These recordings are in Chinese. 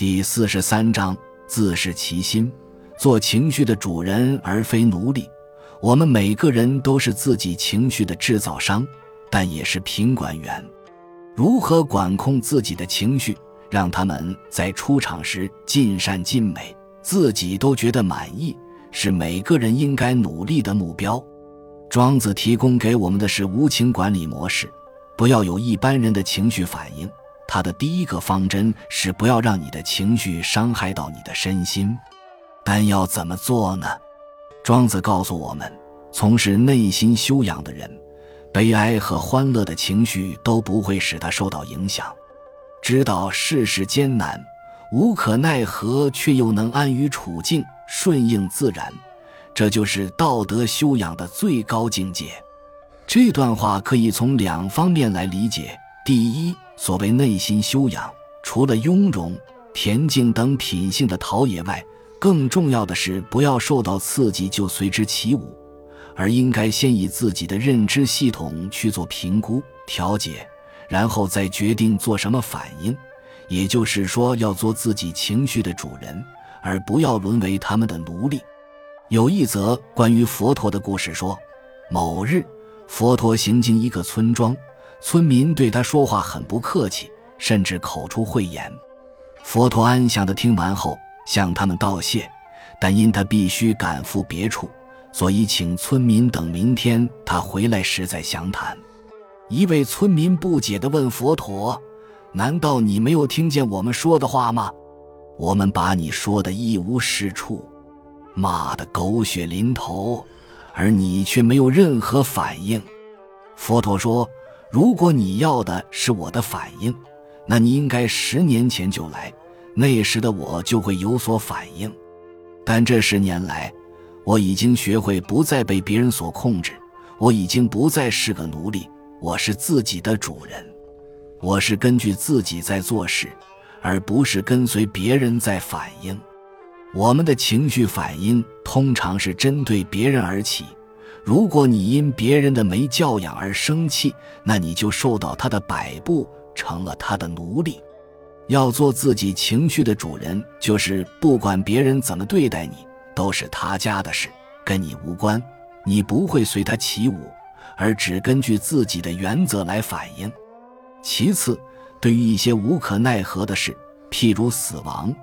第四十三章：自是其心，做情绪的主人而非奴隶。我们每个人都是自己情绪的制造商，但也是品管员。如何管控自己的情绪，让他们在出场时尽善尽美，自己都觉得满意，是每个人应该努力的目标。庄子提供给我们的是无情管理模式，不要有一般人的情绪反应。他的第一个方针是不要让你的情绪伤害到你的身心，但要怎么做呢？庄子告诉我们：从事内心修养的人，悲哀和欢乐的情绪都不会使他受到影响。知道世事艰难，无可奈何，却又能安于处境，顺应自然，这就是道德修养的最高境界。这段话可以从两方面来理解：第一，所谓内心修养，除了雍容、恬静等品性的陶冶外，更重要的是，不要受到刺激就随之起舞，而应该先以自己的认知系统去做评估、调节，然后再决定做什么反应。也就是说，要做自己情绪的主人，而不要沦为他们的奴隶。有一则关于佛陀的故事说，某日，佛陀行经一个村庄，村民对他说话很不客气，甚至口出秽言。佛陀安详地听完后。向他们道谢，但因他必须赶赴别处，所以请村民等明天他回来时再详谈。一位村民不解地问佛陀：“难道你没有听见我们说的话吗？我们把你说的一无是处，骂得狗血淋头，而你却没有任何反应。”佛陀说：“如果你要的是我的反应，那你应该十年前就来。”那时的我就会有所反应，但这十年来，我已经学会不再被别人所控制，我已经不再是个奴隶，我是自己的主人，我是根据自己在做事，而不是跟随别人在反应。我们的情绪反应通常是针对别人而起，如果你因别人的没教养而生气，那你就受到他的摆布，成了他的奴隶。要做自己情绪的主人，就是不管别人怎么对待你，都是他家的事，跟你无关。你不会随他起舞，而只根据自己的原则来反应。其次，对于一些无可奈何的事，譬如死亡，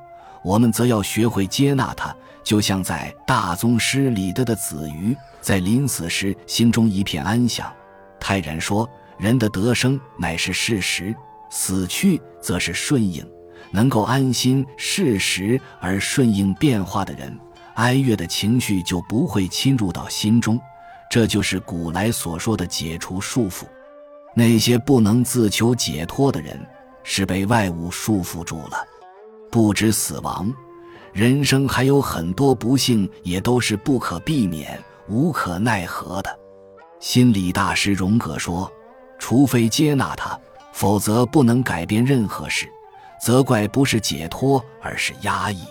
我们则要学会接纳它。就像在大宗师里的的子瑜，在临死时心中一片安详，泰然说：“人的得生乃是事实。”死去则是顺应，能够安心适时而顺应变化的人，哀乐的情绪就不会侵入到心中。这就是古来所说的解除束缚。那些不能自求解脱的人，是被外物束缚住了。不止死亡，人生还有很多不幸，也都是不可避免、无可奈何的。心理大师荣格说：“除非接纳它。”否则不能改变任何事，责怪不是解脱，而是压抑。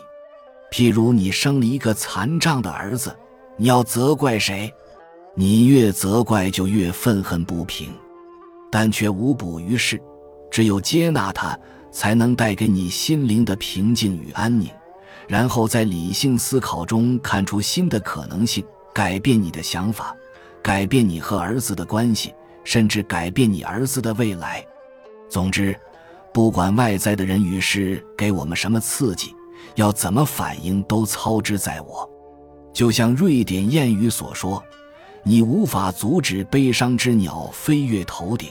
譬如你生了一个残障的儿子，你要责怪谁？你越责怪，就越愤恨不平，但却无补于事。只有接纳他，才能带给你心灵的平静与安宁，然后在理性思考中看出新的可能性，改变你的想法，改变你和儿子的关系，甚至改变你儿子的未来。总之，不管外在的人与事给我们什么刺激，要怎么反应都操之在我。就像瑞典谚语所说：“你无法阻止悲伤之鸟飞越头顶，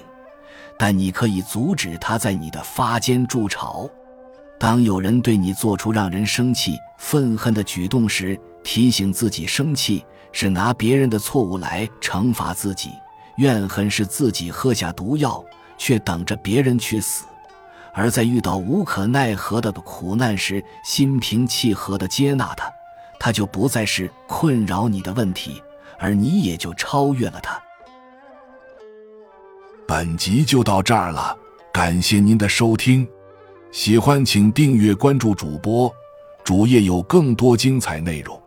但你可以阻止它在你的发间筑巢。”当有人对你做出让人生气、愤恨的举动时，提醒自己：生气是拿别人的错误来惩罚自己，怨恨是自己喝下毒药。却等着别人去死，而在遇到无可奈何的苦难时，心平气和地接纳它，它就不再是困扰你的问题，而你也就超越了它。本集就到这儿了，感谢您的收听，喜欢请订阅关注主播，主页有更多精彩内容。